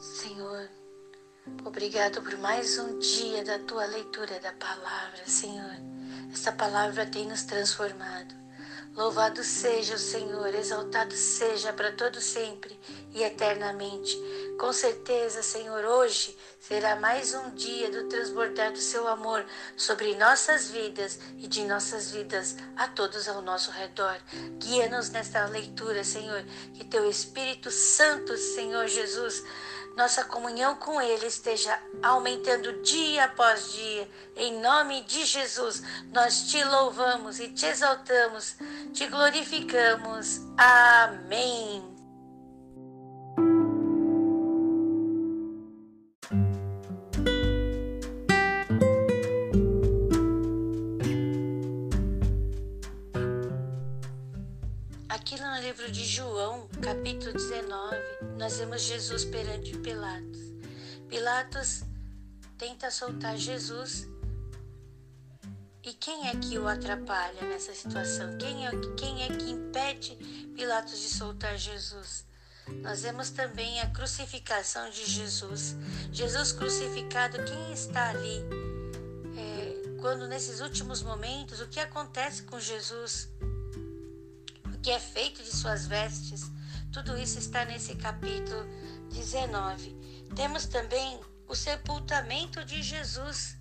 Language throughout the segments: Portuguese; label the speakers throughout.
Speaker 1: Senhor, obrigado por mais um dia da tua leitura da palavra, Senhor. Essa palavra tem nos transformado. Louvado seja o Senhor, exaltado seja para todo sempre e eternamente. Com certeza, Senhor, hoje será mais um dia do transbordar do seu amor sobre nossas vidas e de nossas vidas a todos ao nosso redor. Guia-nos nesta leitura, Senhor, que teu Espírito Santo, Senhor Jesus, nossa comunhão com Ele esteja aumentando dia após dia. Em nome de Jesus, nós te louvamos e te exaltamos, te glorificamos. Amém. Capítulo 19, nós vemos Jesus perante Pilatos. Pilatos tenta soltar Jesus. E quem é que o atrapalha nessa situação? Quem é, quem é que impede Pilatos de soltar Jesus? Nós vemos também a crucificação de Jesus. Jesus crucificado, quem está ali? É, quando nesses últimos momentos, o que acontece com Jesus? que é feito de suas vestes. Tudo isso está nesse capítulo 19. Temos também o sepultamento de Jesus.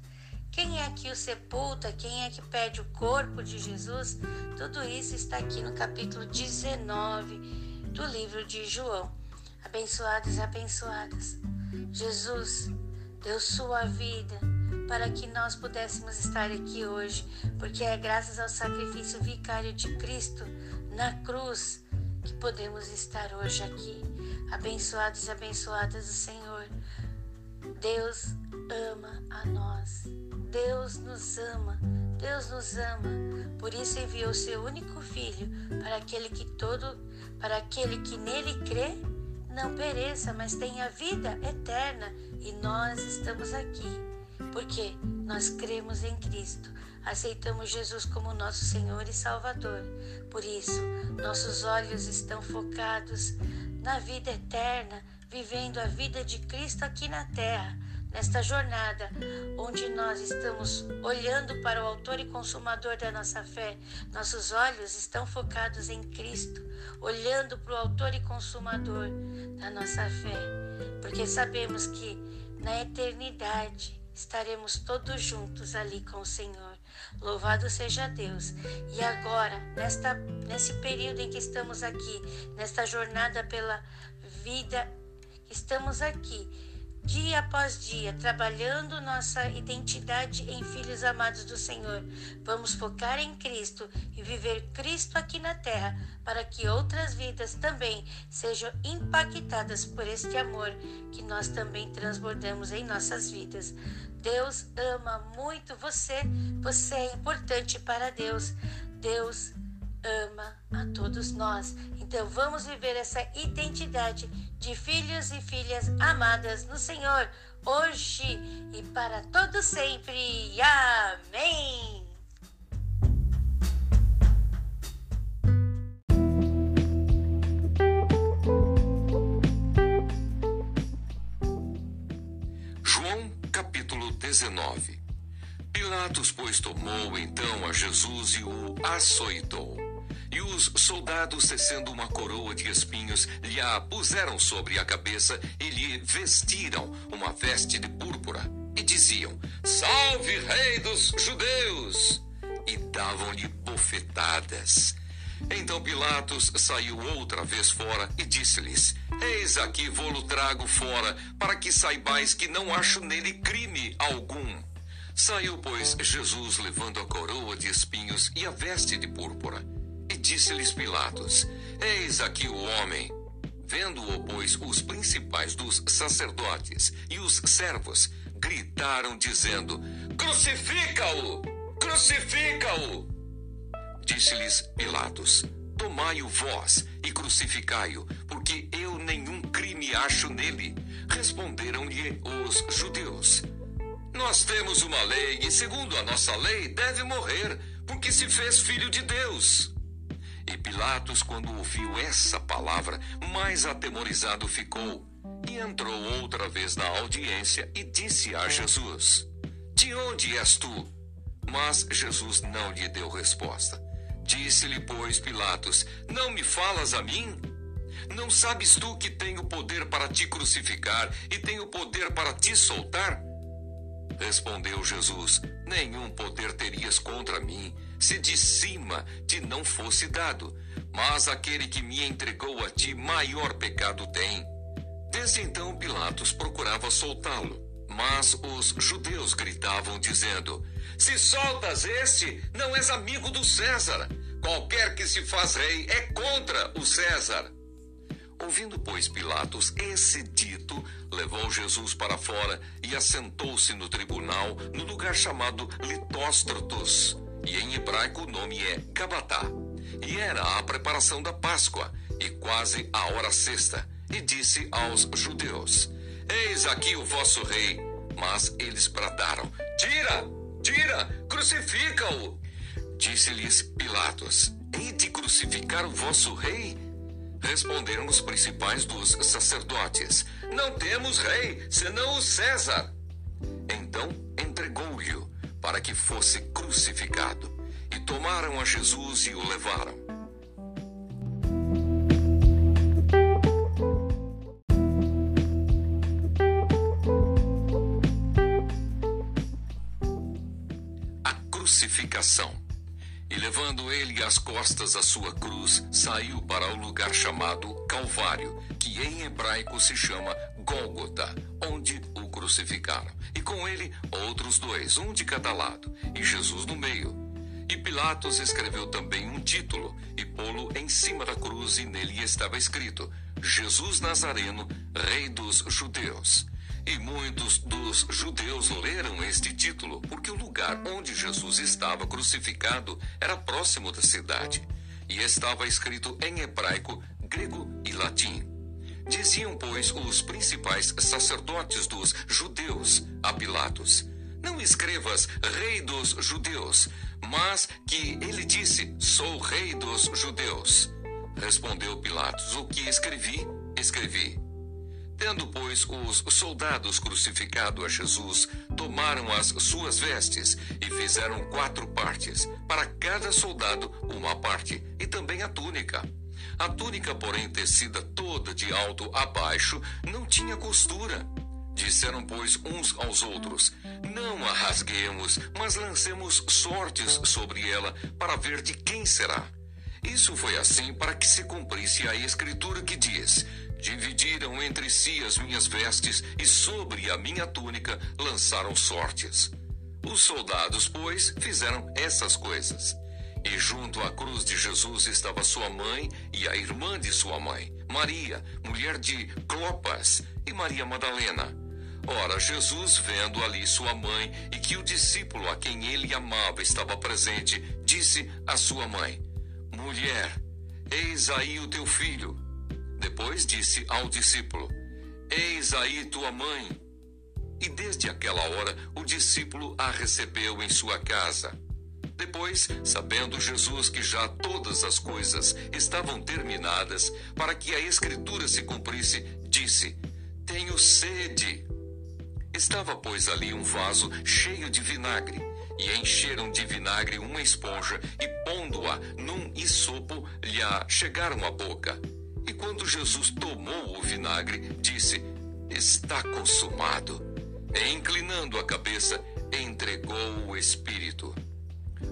Speaker 1: Quem é que o sepulta? Quem é que pede o corpo de Jesus? Tudo isso está aqui no capítulo 19 do livro de João. Abençoados e abençoadas. Jesus deu sua vida para que nós pudéssemos estar aqui hoje, porque é graças ao sacrifício vicário de Cristo na cruz que podemos estar hoje aqui. Abençoados e abençoadas do Senhor. Deus ama a nós. Deus nos ama. Deus nos ama. Por isso enviou seu único filho para aquele que todo para aquele que nele crê não pereça, mas tenha vida eterna. E nós estamos aqui porque nós cremos em Cristo aceitamos Jesus como nosso Senhor e Salvador. Por isso, nossos olhos estão focados na vida eterna, vivendo a vida de Cristo aqui na terra, nesta jornada onde nós estamos olhando para o Autor e Consumador da nossa fé. Nossos olhos estão focados em Cristo, olhando para o Autor e Consumador da nossa fé, porque sabemos que na eternidade estaremos todos juntos ali com o Senhor. Louvado seja Deus. E agora, nesta, nesse período em que estamos aqui, nesta jornada pela vida, estamos aqui dia após dia, trabalhando nossa identidade em filhos amados do Senhor. Vamos focar em Cristo e viver Cristo aqui na terra, para que outras vidas também sejam impactadas por este amor que nós também transbordamos em nossas vidas. Deus ama muito você, você é importante para Deus. Deus ama a todos nós. Então vamos viver essa identidade de filhos e filhas amadas no Senhor, hoje e para todo sempre. Amém.
Speaker 2: João capítulo 19 Pilatos, pois, tomou então a Jesus e o açoitou. E os soldados, tecendo uma coroa de espinhos, lhe a puseram sobre a cabeça e lhe vestiram uma veste de púrpura. E diziam: Salve, Rei dos Judeus! E davam-lhe bofetadas. Então Pilatos saiu outra vez fora e disse-lhes: Eis aqui vou-lo trago fora, para que saibais que não acho nele crime algum. Saiu, pois, Jesus levando a coroa de espinhos e a veste de púrpura. Disse-lhes Pilatos: Eis aqui o homem. Vendo-o, pois, os principais dos sacerdotes e os servos gritaram, dizendo: Crucifica-o! Crucifica-o! Disse-lhes Pilatos: Tomai-o vós e crucificai-o, porque eu nenhum crime acho nele. Responderam-lhe os judeus: Nós temos uma lei e, segundo a nossa lei, deve morrer, porque se fez filho de Deus. E Pilatos, quando ouviu essa palavra, mais atemorizado ficou E entrou outra vez na audiência e disse a Jesus: De onde és tu? Mas Jesus não lhe deu resposta. Disse-lhe, pois, Pilatos: Não me falas a mim? Não sabes tu que tenho poder para te crucificar e tenho poder para te soltar? Respondeu Jesus: Nenhum poder terias contra mim, se de cima te não fosse dado. Mas aquele que me entregou a ti, maior pecado tem. Desde então Pilatos procurava soltá-lo, mas os judeus gritavam, dizendo: Se soltas este, não és amigo do César. Qualquer que se faz rei é contra o César. Ouvindo, pois, Pilatos esse dito, levou Jesus para fora e assentou-se no tribunal, no lugar chamado Litóstratos, e em hebraico o nome é Gabatá. E era a preparação da Páscoa, e quase a hora sexta, e disse aos judeus: Eis aqui o vosso rei. Mas eles bradaram: Tira, tira, crucifica-o. Disse-lhes Pilatos: Hei de crucificar o vosso rei? Responderam os principais dos sacerdotes: Não temos rei, senão o César. Então para que fosse crucificado. E tomaram a Jesus e o levaram. A crucificação. E levando ele às costas a sua cruz, saiu para o lugar chamado Calvário, que em hebraico se chama Gólgota, onde crucificaram. E com ele outros dois, um de cada lado, e Jesus no meio. E Pilatos escreveu também um título e pô-lo em cima da cruz, e nele estava escrito: Jesus Nazareno, Rei dos Judeus. E muitos dos judeus leram este título, porque o lugar onde Jesus estava crucificado era próximo da cidade, e estava escrito em hebraico, grego e latim. Diziam, pois, os principais sacerdotes dos judeus a Pilatos: Não escrevas Rei dos Judeus, mas que ele disse: Sou Rei dos Judeus. Respondeu Pilatos: O que escrevi, escrevi. Tendo, pois, os soldados crucificado a Jesus, tomaram as suas vestes e fizeram quatro partes, para cada soldado uma parte, e também a túnica. A túnica, porém, tecida toda de alto a baixo, não tinha costura. Disseram, pois, uns aos outros: Não a rasguemos, mas lancemos sortes sobre ela, para ver de quem será. Isso foi assim para que se cumprisse a escritura que diz: Dividiram entre si as minhas vestes e sobre a minha túnica lançaram sortes. Os soldados, pois, fizeram essas coisas. E junto à cruz de Jesus estava sua mãe e a irmã de sua mãe, Maria, mulher de Clopas, e Maria Madalena. Ora, Jesus, vendo ali sua mãe e que o discípulo a quem ele amava estava presente, disse à sua mãe: Mulher, eis aí o teu filho. Depois disse ao discípulo: Eis aí tua mãe. E desde aquela hora o discípulo a recebeu em sua casa. Depois, sabendo Jesus que já todas as coisas estavam terminadas, para que a Escritura se cumprisse, disse: Tenho sede. Estava, pois, ali um vaso cheio de vinagre, e encheram de vinagre uma esponja, e pondo-a num isopo, lhe a chegaram à boca. E quando Jesus tomou o vinagre, disse: Está consumado. E inclinando a cabeça, entregou o Espírito.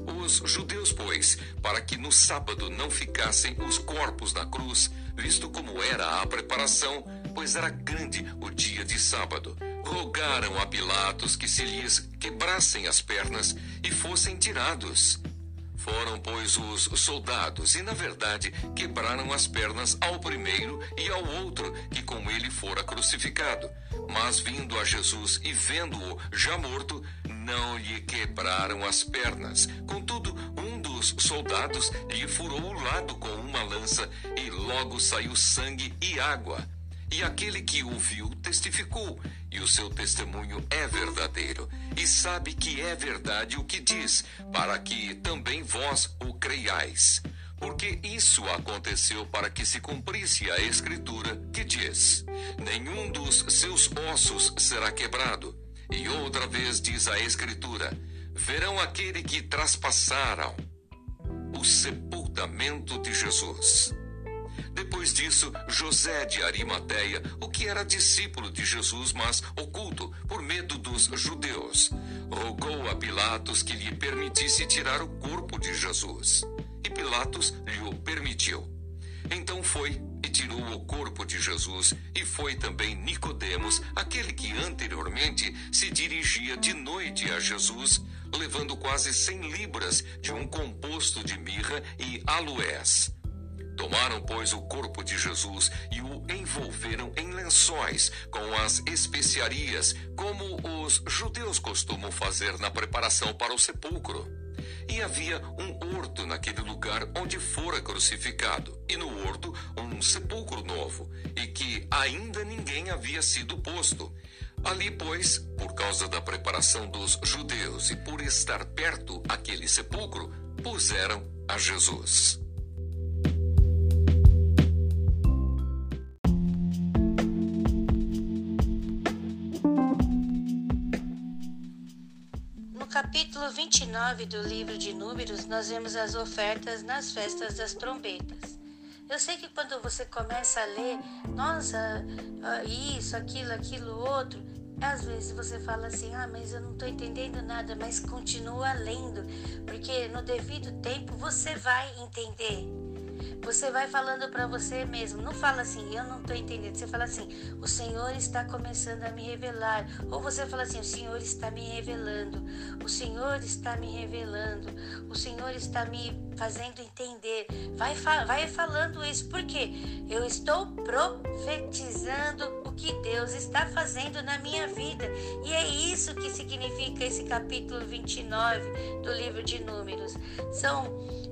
Speaker 2: Os judeus, pois, para que no sábado não ficassem os corpos na cruz, visto como era a preparação, pois era grande o dia de sábado, rogaram a Pilatos que se lhes quebrassem as pernas e fossem tirados. Foram, pois, os soldados, e na verdade quebraram as pernas ao primeiro e ao outro, que com ele fora crucificado. Mas vindo a Jesus e vendo-o já morto, não lhe quebraram as pernas. Contudo, um dos soldados lhe furou o lado com uma lança, e logo saiu sangue e água. E aquele que o viu testificou, e o seu testemunho é verdadeiro, e sabe que é verdade o que diz, para que também vós o creiais. porque isso aconteceu para que se cumprisse a escritura que diz: Nenhum dos seus ossos será quebrado. E outra vez diz a escritura: Verão aquele que traspassaram o sepultamento de Jesus. Depois disso, José de Arimateia, o que era discípulo de Jesus, mas oculto por medo dos judeus, rogou a Pilatos que lhe permitisse tirar o corpo de Jesus. E Pilatos lhe o permitiu. Então foi tirou o corpo de Jesus, e foi também Nicodemos, aquele que anteriormente se dirigia de noite a Jesus, levando quase cem libras de um composto de mirra e aloés. Tomaram, pois, o corpo de Jesus e o envolveram em lençóis com as especiarias, como os judeus costumam fazer na preparação para o sepulcro. E havia um horto naquele lugar onde fora crucificado, e no horto um sepulcro novo, e que ainda ninguém havia sido posto. Ali, pois, por causa da preparação dos judeus e por estar perto aquele sepulcro, puseram a Jesus.
Speaker 1: Capítulo 29 do livro de Números, nós vemos as ofertas nas festas das trombetas. Eu sei que quando você começa a ler, nossa, isso, aquilo, aquilo, outro, às vezes você fala assim, ah, mas eu não estou entendendo nada, mas continua lendo, porque no devido tempo você vai entender. Você vai falando para você mesmo. Não fala assim, eu não estou entendendo. Você fala assim, o Senhor está começando a me revelar. Ou você fala assim, o Senhor está me revelando. O Senhor está me revelando. O Senhor está me fazendo entender. Vai, vai falando isso, porque eu estou profetizando o que Deus está fazendo na minha vida. E é isso que significa esse capítulo 29 do livro de Números. São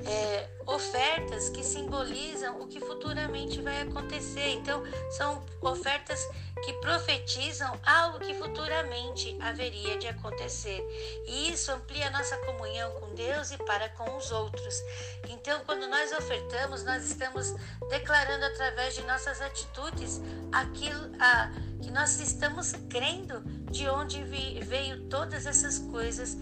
Speaker 1: é, ofertas que simbolizam o que futuramente vai acontecer. Então, são ofertas que profetizam algo que futuramente haveria de acontecer. E isso amplia nossa comunhão com Deus e para com os outros. Então, quando nós ofertamos, nós estamos declarando através de nossas atitudes aquilo a, que nós estamos crendo de onde veio todas essas coisas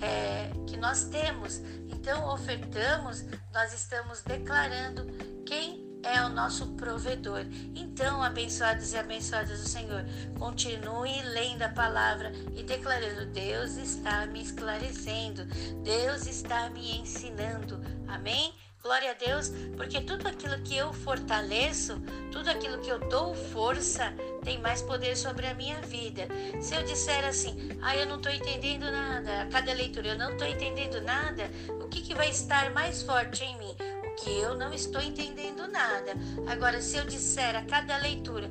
Speaker 1: é, que nós temos. Então, ofertamos, nós estamos declarando quem é o nosso provedor. Então, abençoados e abençoadas do Senhor, continue lendo a palavra e declarando: Deus está me esclarecendo, Deus está me ensinando. Amém? Glória a Deus, porque tudo aquilo que eu fortaleço, tudo aquilo que eu dou força, tem mais poder sobre a minha vida. Se eu disser assim, ah, eu não estou entendendo nada, a cada leitura eu não estou entendendo nada, o que, que vai estar mais forte em mim? O que eu não estou entendendo nada. Agora, se eu disser a cada leitura,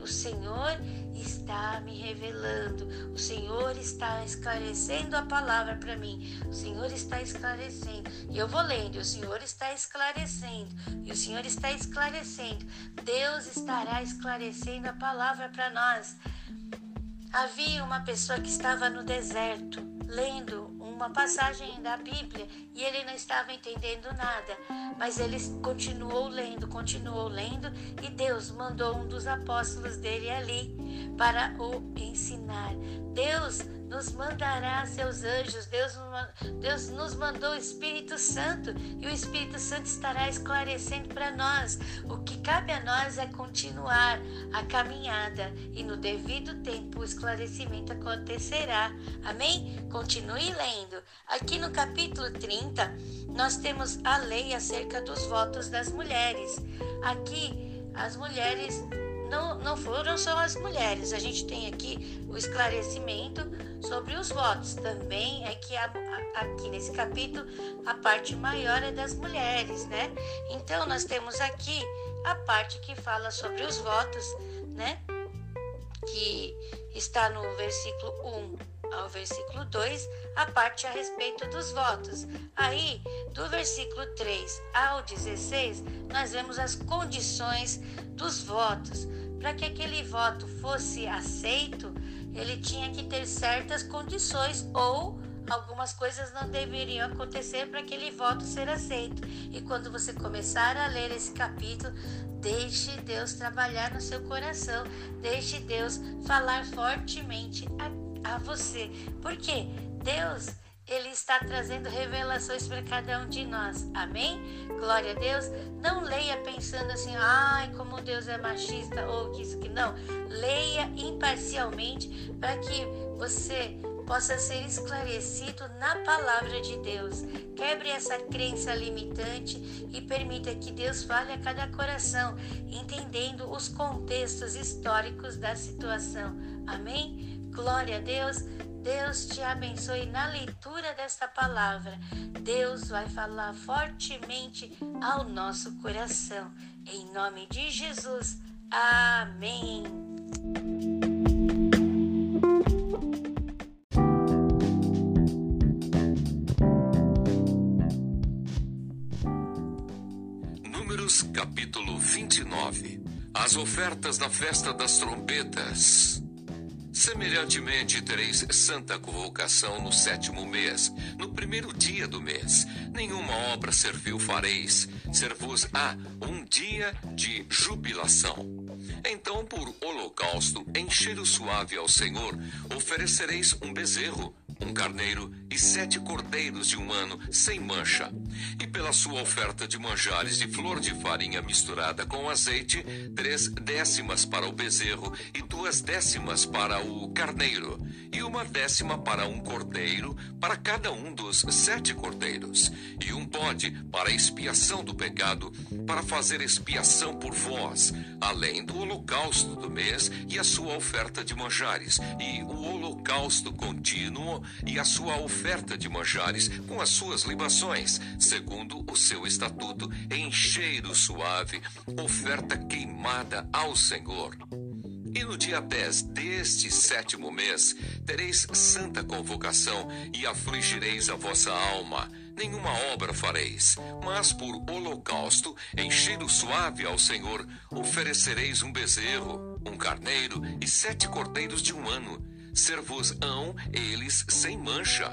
Speaker 1: o Senhor está me revelando, o Senhor está esclarecendo a palavra para mim, o Senhor está esclarecendo. E eu vou lendo, o Senhor está esclarecendo, e o Senhor está esclarecendo. Deus estará esclarecendo a palavra para nós. Havia uma pessoa que estava no deserto, lendo uma passagem da Bíblia e ele não estava entendendo nada, mas ele continuou lendo, continuou lendo e Deus mandou um dos apóstolos dele ali para o ensinar. Deus nos mandará seus anjos, Deus, Deus nos mandou o Espírito Santo e o Espírito Santo estará esclarecendo para nós. O que cabe a nós é continuar a caminhada e no devido tempo o esclarecimento acontecerá. Amém? Continue lendo. Aqui no capítulo 30, nós temos a lei acerca dos votos das mulheres. Aqui, as mulheres não, não foram só as mulheres. A gente tem aqui o esclarecimento sobre os votos. Também é que a, a, aqui nesse capítulo a parte maior é das mulheres, né? Então nós temos aqui a parte que fala sobre os votos, né? Que está no versículo 1 ao versículo 2, a parte a respeito dos votos. Aí, do versículo 3 ao 16, nós vemos as condições dos votos. Para que aquele voto fosse aceito, ele tinha que ter certas condições ou algumas coisas não deveriam acontecer para aquele voto ser aceito. E quando você começar a ler esse capítulo, deixe Deus trabalhar no seu coração, deixe Deus falar fortemente a, a você. Porque Deus ele está trazendo revelações para cada um de nós. Amém? Glória a Deus. Não leia pensando assim, ai, como Deus é machista ou que isso que não. Leia imparcialmente para que você possa ser esclarecido na palavra de Deus. Quebre essa crença limitante e permita que Deus fale a cada coração, entendendo os contextos históricos da situação. Amém? Glória a Deus. Deus te abençoe na leitura desta palavra. Deus vai falar fortemente ao nosso coração. Em nome de Jesus. Amém.
Speaker 2: Números capítulo 29 As ofertas na festa das trombetas. Semelhantemente, tereis santa convocação no sétimo mês, no primeiro dia do mês. Nenhuma obra servil fareis, ser-vos-á um dia de jubilação. Então, por holocausto, em cheiro suave ao Senhor, oferecereis um bezerro um carneiro e sete cordeiros de um ano sem mancha. E pela sua oferta de manjares de flor de farinha misturada com azeite, três décimas para o bezerro e duas décimas para o carneiro, e uma décima para um cordeiro, para cada um dos sete cordeiros, e um bode para expiação do pecado, para fazer expiação por vós, além do holocausto do mês e a sua oferta de manjares, e o holocausto contínuo e a sua oferta de manjares com as suas libações, segundo o seu estatuto, em cheiro suave, oferta queimada ao Senhor. E no dia 10 deste sétimo mês tereis santa convocação e afligireis a vossa alma. Nenhuma obra fareis, mas por holocausto, em cheiro suave ao Senhor, oferecereis um bezerro, um carneiro e sete cordeiros de um ano ser-vos-ão eles sem mancha.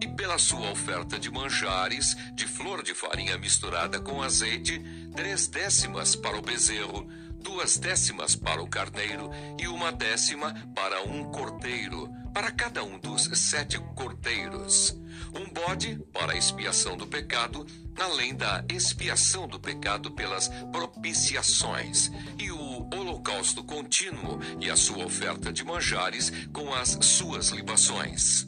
Speaker 2: E pela sua oferta de manjares, de flor de farinha misturada com azeite, três décimas para o bezerro, duas décimas para o carneiro e uma décima para um cordeiro, para cada um dos sete cordeiros. Um bode para a expiação do pecado, além da expiação do pecado pelas propiciações, e o holocausto contínuo e a sua oferta de manjares com as suas libações.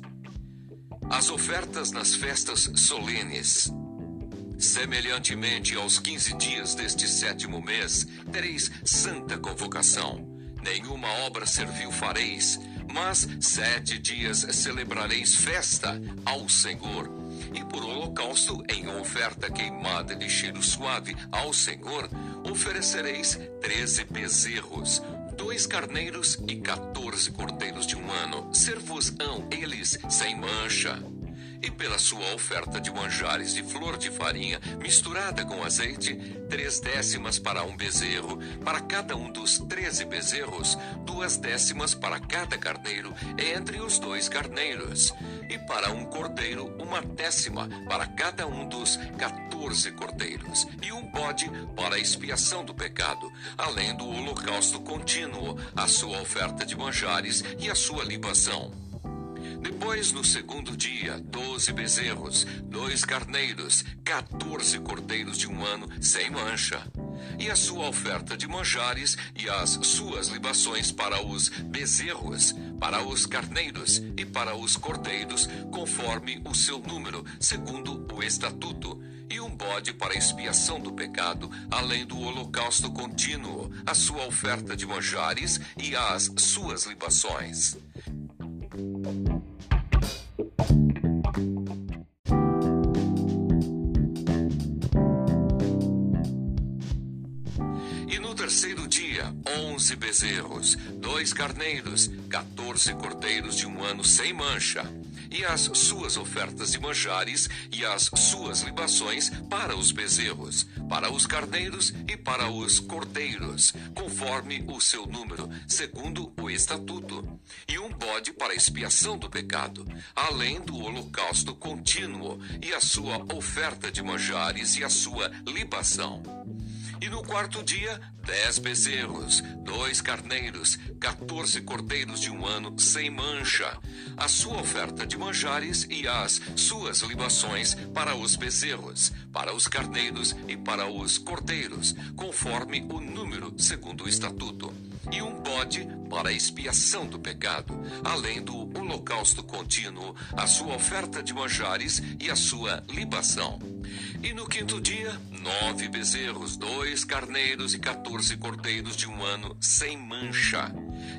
Speaker 2: As ofertas nas festas solenes. Semelhantemente aos quinze dias deste sétimo mês, tereis santa convocação. Nenhuma obra servil fareis, mas sete dias celebrareis festa ao Senhor. E por holocausto, em oferta queimada de cheiro suave ao Senhor, oferecereis treze bezerros, dois carneiros e quatorze cordeiros de um ano. Ser-vos-ão eles sem mancha e pela sua oferta de manjares de flor de farinha misturada com azeite, três décimas para um bezerro, para cada um dos treze bezerros, duas décimas para cada carneiro, entre os dois carneiros, e para um cordeiro, uma décima para cada um dos quatorze cordeiros, e um bode para a expiação do pecado, além do holocausto contínuo, a sua oferta de manjares e a sua libação. Depois, no segundo dia, doze bezerros, dois carneiros, quatorze cordeiros de um ano sem mancha. E a sua oferta de manjares e as suas libações para os bezerros, para os carneiros e para os cordeiros, conforme o seu número, segundo o estatuto e um bode para expiação do pecado, além do holocausto contínuo, a sua oferta de manjares e as suas libações. E no terceiro dia, onze bezerros, dois carneiros, quatorze cordeiros de um ano sem mancha e as suas ofertas de manjares e as suas libações para os bezerros, para os carneiros e para os cordeiros, conforme o seu número, segundo o estatuto, e um bode para expiação do pecado, além do holocausto contínuo e a sua oferta de manjares e a sua libação. E no quarto dia, dez bezerros, dois carneiros, quatorze cordeiros de um ano sem mancha, a sua oferta de manjares e as suas libações para os bezerros, para os carneiros e para os cordeiros, conforme o número segundo o estatuto e um bode para a expiação do pecado, além do holocausto contínuo, a sua oferta de manjares e a sua libação. E no quinto dia, nove bezerros, dois carneiros e quatorze cordeiros de um ano sem mancha.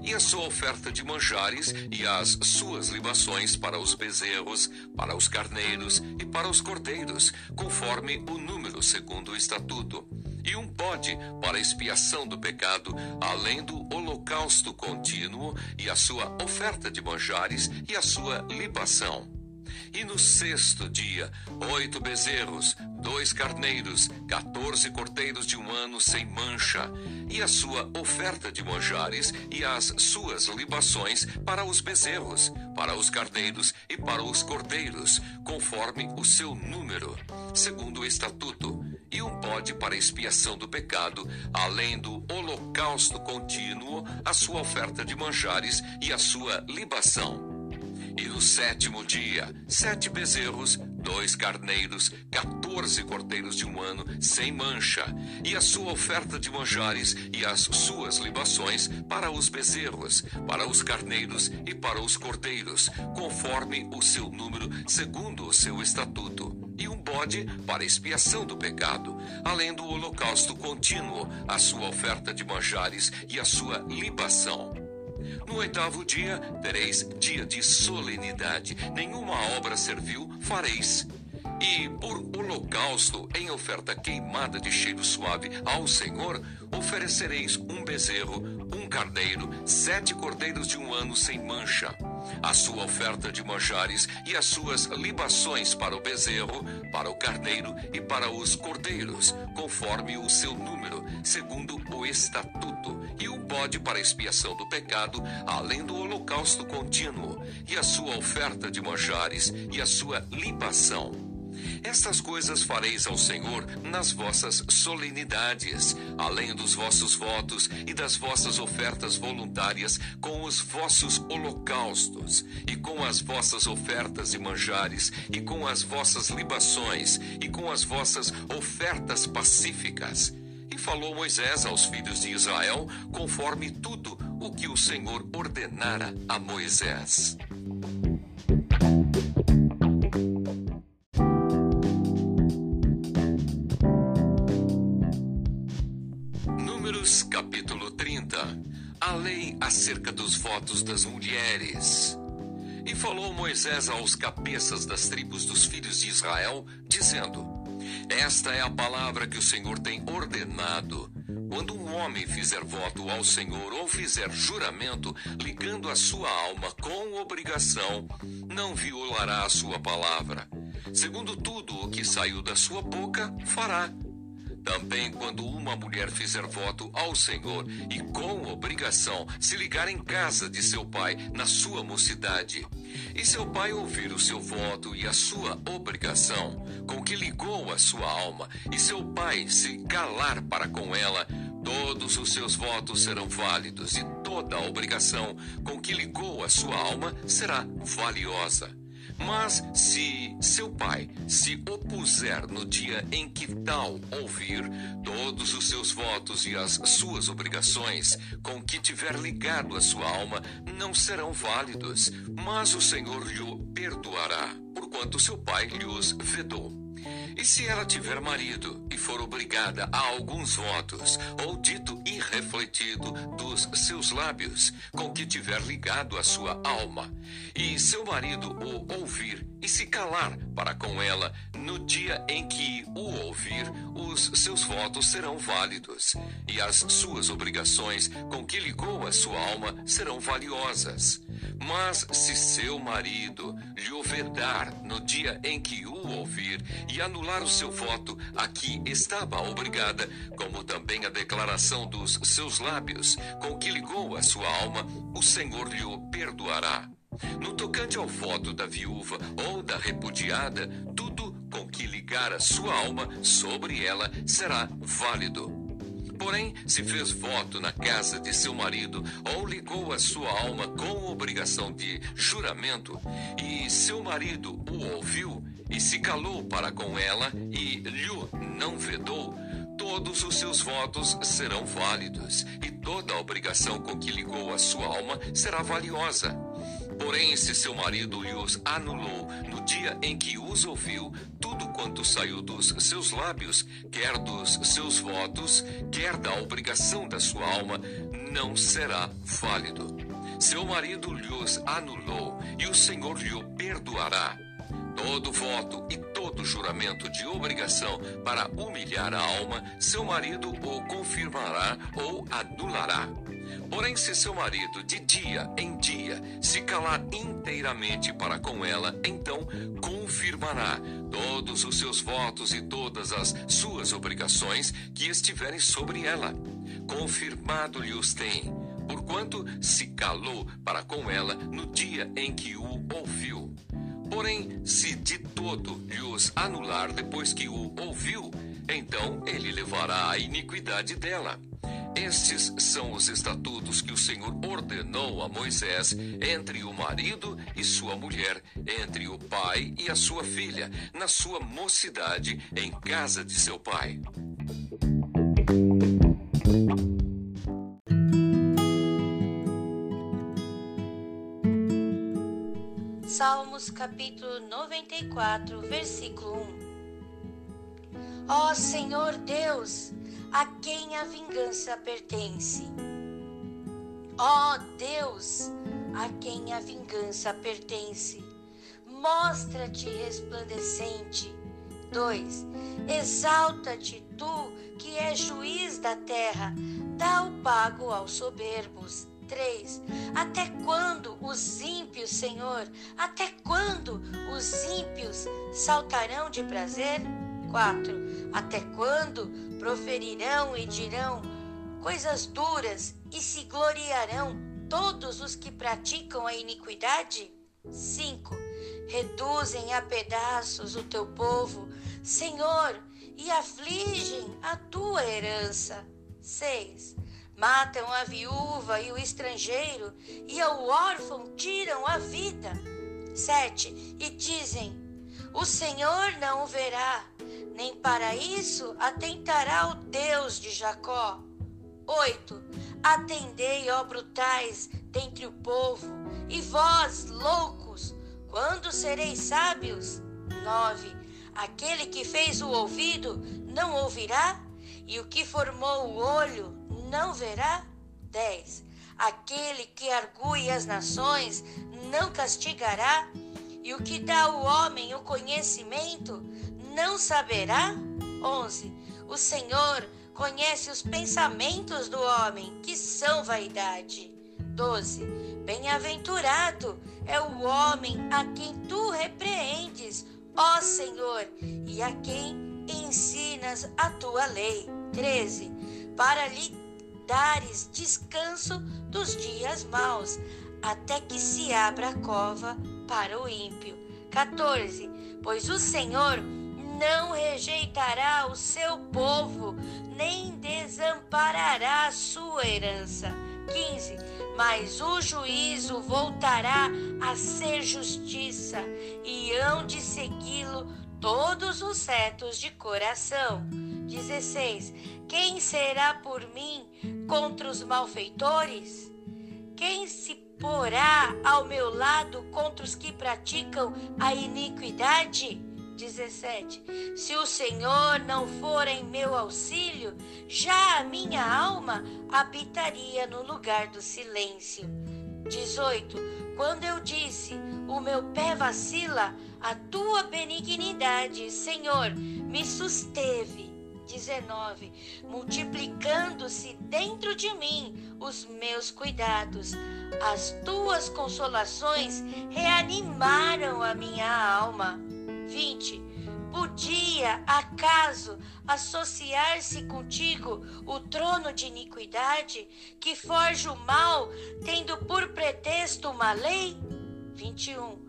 Speaker 2: E a sua oferta de manjares e as suas libações para os bezerros, para os carneiros e para os cordeiros, conforme o número segundo o estatuto e um bode para expiação do pecado, além do holocausto contínuo e a sua oferta de manjares e a sua libação. E no sexto dia, oito bezerros, dois carneiros, quatorze cordeiros de um ano sem mancha, e a sua oferta de manjares e as suas libações para os bezerros, para os carneiros e para os cordeiros, conforme o seu número, segundo o estatuto bode para expiação do pecado, além do holocausto contínuo, a sua oferta de manjares e a sua libação. E no sétimo dia, sete bezerros, dois carneiros, quatorze cordeiros de um ano, sem mancha, e a sua oferta de manjares e as suas libações para os bezerros, para os carneiros e para os cordeiros, conforme o seu número, segundo o seu estatuto bode para expiação do pecado, além do holocausto contínuo, a sua oferta de manjares e a sua libação. No oitavo dia tereis dia de solenidade, nenhuma obra servil fareis. E por holocausto, em oferta queimada de cheiro suave ao Senhor, oferecereis um bezerro, um carneiro, sete cordeiros de um ano sem mancha. A sua oferta de manjares e as suas libações para o bezerro, para o carneiro e para os cordeiros, conforme o seu número, segundo o estatuto, e o bode para expiação do pecado, além do holocausto contínuo, e a sua oferta de manjares e a sua libação estas coisas fareis ao Senhor nas vossas solenidades, além dos vossos votos e das vossas ofertas voluntárias, com os vossos holocaustos, e com as vossas ofertas e manjares, e com as vossas libações, e com as vossas ofertas pacíficas. E falou Moisés aos filhos de Israel, conforme tudo o que o Senhor ordenara a Moisés. Acerca dos votos das mulheres. E falou Moisés aos cabeças das tribos dos filhos de Israel, dizendo: Esta é a palavra que o Senhor tem ordenado. Quando um homem fizer voto ao Senhor ou fizer juramento, ligando a sua alma com obrigação, não violará a sua palavra. Segundo tudo o que saiu da sua boca, fará também quando uma mulher fizer voto ao Senhor e com obrigação se ligar em casa de seu pai na sua mocidade, e seu pai ouvir o seu voto e a sua obrigação, com que ligou a sua alma, e seu pai se calar para com ela, todos os seus votos serão válidos e toda a obrigação com que ligou a sua alma será valiosa. Mas se seu pai se opuser no dia em que tal ouvir, todos os seus votos e as suas obrigações com que tiver ligado a sua alma não serão válidos, mas o Senhor lhe perdoará, porquanto seu pai lhe os vedou. E se ela tiver marido e for obrigada a alguns votos, ou dito e refletido dos seus lábios, com que tiver ligado a sua alma, e seu marido o ouvir e se calar para com ela no dia em que o ouvir, os seus votos serão válidos e as suas obrigações com que ligou a sua alma serão valiosas. Mas se seu marido lhe ofertar no dia em que o ouvir e anular o seu voto a que estava obrigada, como também a declaração dos seus lábios com que ligou a sua alma, o Senhor lhe o perdoará. No tocante ao voto da viúva ou da repudiada, tudo com que ligar a sua alma sobre ela será válido. Porém, se fez voto na casa de seu marido ou ligou a sua alma com obrigação de juramento, e seu marido o ouviu e se calou para com ela e lhe não vedou, todos os seus votos serão válidos e toda a obrigação com que ligou a sua alma será valiosa. Porém, se seu marido lhe os anulou no dia em que os ouviu, tudo quanto saiu dos seus lábios, quer dos seus votos, quer da obrigação da sua alma, não será válido. Seu marido lhe os anulou e o Senhor lhe o perdoará. Todo voto e todo juramento de obrigação para humilhar a alma, seu marido o confirmará ou anulará. Porém, se seu marido de dia em dia se calar inteiramente para com ela, então confirmará todos os seus votos e todas as suas obrigações que estiverem sobre ela. Confirmado-lhe os tem, porquanto se calou para com ela no dia em que o ouviu. Porém, se de todo lhe os anular depois que o ouviu, então ele levará a iniquidade dela. Estes são os estatutos que o Senhor ordenou a Moisés entre o marido e sua mulher, entre o pai e a sua filha, na sua mocidade, em casa de seu pai.
Speaker 1: Salmos capítulo 94, versículo 1. Ó Senhor Deus, a quem a vingança pertence. Ó Deus, a quem a vingança pertence. Mostra-te resplandecente. 2. Exalta-te tu, que és juiz da terra, dá o pago aos soberbos. 3. Até quando os ímpios, Senhor, até quando os ímpios saltarão de prazer? 4. Até quando proferirão e dirão coisas duras e se gloriarão todos os que praticam a iniquidade? 5. Reduzem a pedaços o teu povo, Senhor, e afligem a tua herança. 6 Matam a viúva e o estrangeiro, e ao órfão tiram a vida. 7. E dizem: O Senhor não o verá, nem para isso atentará o Deus de Jacó. 8. Atendei, ó brutais, dentre o povo, e vós, loucos, quando sereis sábios? 9. Aquele que fez o ouvido não ouvirá, e o que formou o olho não verá? 10. Aquele que argue as nações não castigará? E o que dá ao homem o conhecimento não saberá? 11. O Senhor conhece os pensamentos do homem, que são vaidade. 12. Bem-aventurado é o homem a quem tu repreendes, ó Senhor, e a quem ensinas a tua lei. 13. Para lhe dares descanso dos dias maus, até que se abra a cova para o ímpio. 14. Pois o Senhor não rejeitará o seu povo, nem desamparará a sua herança. 15. Mas o juízo voltará a ser justiça, e hão de segui-lo todos os retos de coração. 16. Quem será por mim contra os malfeitores? Quem se porá ao meu lado contra os que praticam a iniquidade? 17. Se o Senhor não for em meu auxílio, já a minha alma habitaria no lugar do silêncio. 18. Quando eu disse, o meu pé vacila, a tua benignidade, Senhor, me susteve. 19. Multiplicando-se dentro de mim os meus cuidados, as tuas consolações reanimaram a minha alma. 20. Podia, acaso, associar-se contigo o trono de iniquidade, que forja o mal, tendo por pretexto uma lei? 21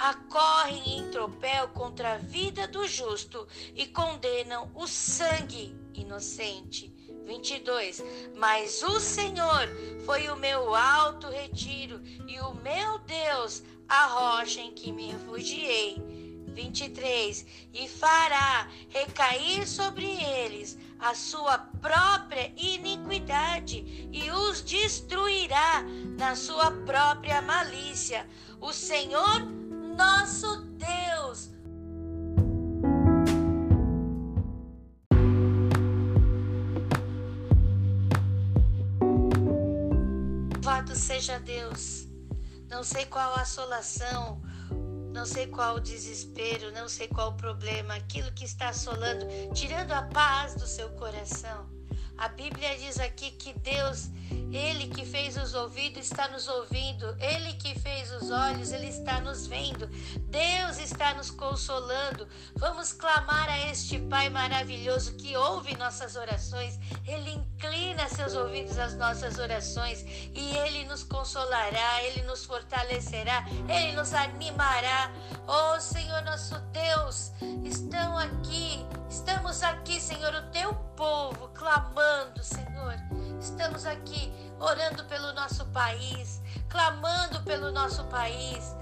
Speaker 1: acorrem em tropel contra a vida do justo e condenam o sangue inocente. 22. Mas o Senhor foi o meu alto retiro e o meu Deus a rocha em que me refugiei. 23. E fará recair sobre eles a sua própria iniquidade e os destruirá na sua própria malícia. O Senhor nosso Deus. Louvado seja Deus. Não sei qual assolação, não sei qual o desespero, não sei qual o problema, aquilo que está assolando, tirando a paz do seu coração. A Bíblia diz aqui que Deus, Ele que fez os ouvidos, está nos ouvindo. Ele que fez os olhos, Ele está nos vendo. Deus está nos consolando. Vamos clamar a este Pai maravilhoso que ouve nossas orações. Ele inclina seus ouvidos às nossas orações e Ele nos consolará, Ele nos fortalecerá, Ele nos animará. Oh Senhor nosso Deus, estão aqui Estamos aqui, Senhor, o teu povo clamando, Senhor. Estamos aqui orando pelo nosso país, clamando pelo nosso país.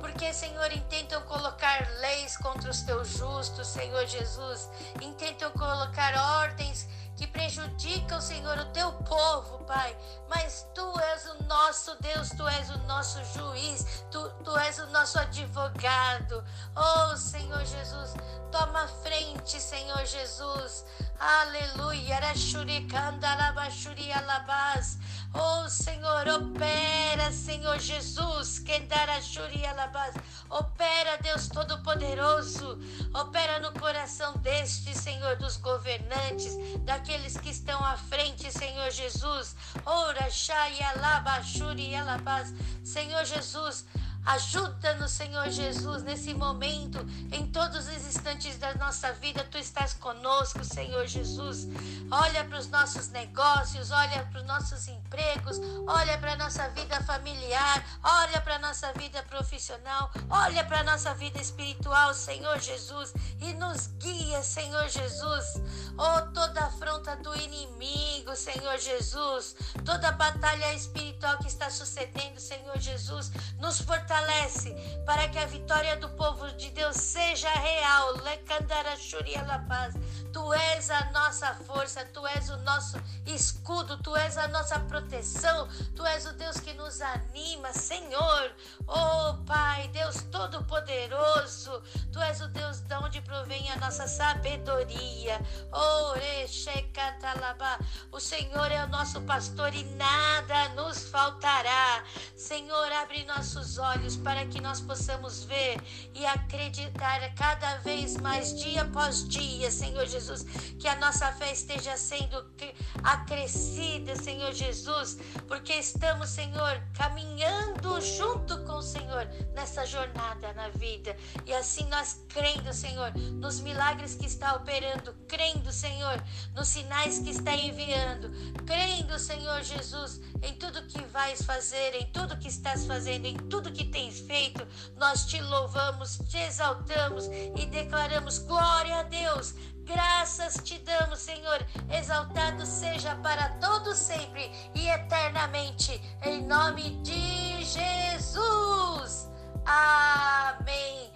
Speaker 1: Porque, Senhor, intentam colocar leis contra os teus justos, Senhor Jesus. Intentam colocar ordens que prejudicam, Senhor, o teu povo, Pai. Mas tu és o nosso Deus, tu és o nosso juiz, tu, tu és o nosso advogado. Oh, Senhor Jesus, toma frente, Senhor Jesus. Aleluia. Oh, Senhor, opera, Senhor Jesus. Opera, Deus Todo-Poderoso. Opera no coração deste, Senhor, dos governantes, daqueles que estão à frente, Senhor Jesus. Ora, Senhor Jesus, Ajuda-nos, Senhor Jesus, nesse momento, em todos os instantes da nossa vida, tu estás conosco, Senhor Jesus. Olha para os nossos negócios, olha para os nossos empregos, olha para a nossa vida familiar, olha para a nossa vida profissional, olha para a nossa vida espiritual, Senhor Jesus, e nos guia, Senhor Jesus. Oh, toda afronta do inimigo, Senhor Jesus, toda batalha espiritual que está sucedendo, Senhor Jesus, nos fortalece fortalece para que a vitória do povo de Deus seja real. Tu és a nossa força, tu és o nosso escudo, tu és a nossa proteção, tu és o Deus que nos anima, Senhor. Oh Pai, Deus Todo-Poderoso, tu és o Deus de onde provém a nossa sabedoria. O Senhor é o nosso pastor e nada nos faltará. Senhor, abre nossos olhos para que nós possamos ver e acreditar cada vez mais, dia após dia, Senhor Jesus Jesus, que a nossa fé esteja sendo acrescida, Senhor Jesus, porque estamos, Senhor, caminhando junto com o Senhor nessa jornada na vida. E assim nós crendo, Senhor, nos milagres que está operando, crendo, Senhor, nos sinais que está enviando, crendo, Senhor Jesus, em tudo que vais fazer, em tudo que estás fazendo, em tudo que tens feito, nós te louvamos, te exaltamos e declaramos glória a Deus. Graças te damos, Senhor. Exaltado seja para todo sempre e eternamente, em nome de Jesus. Amém.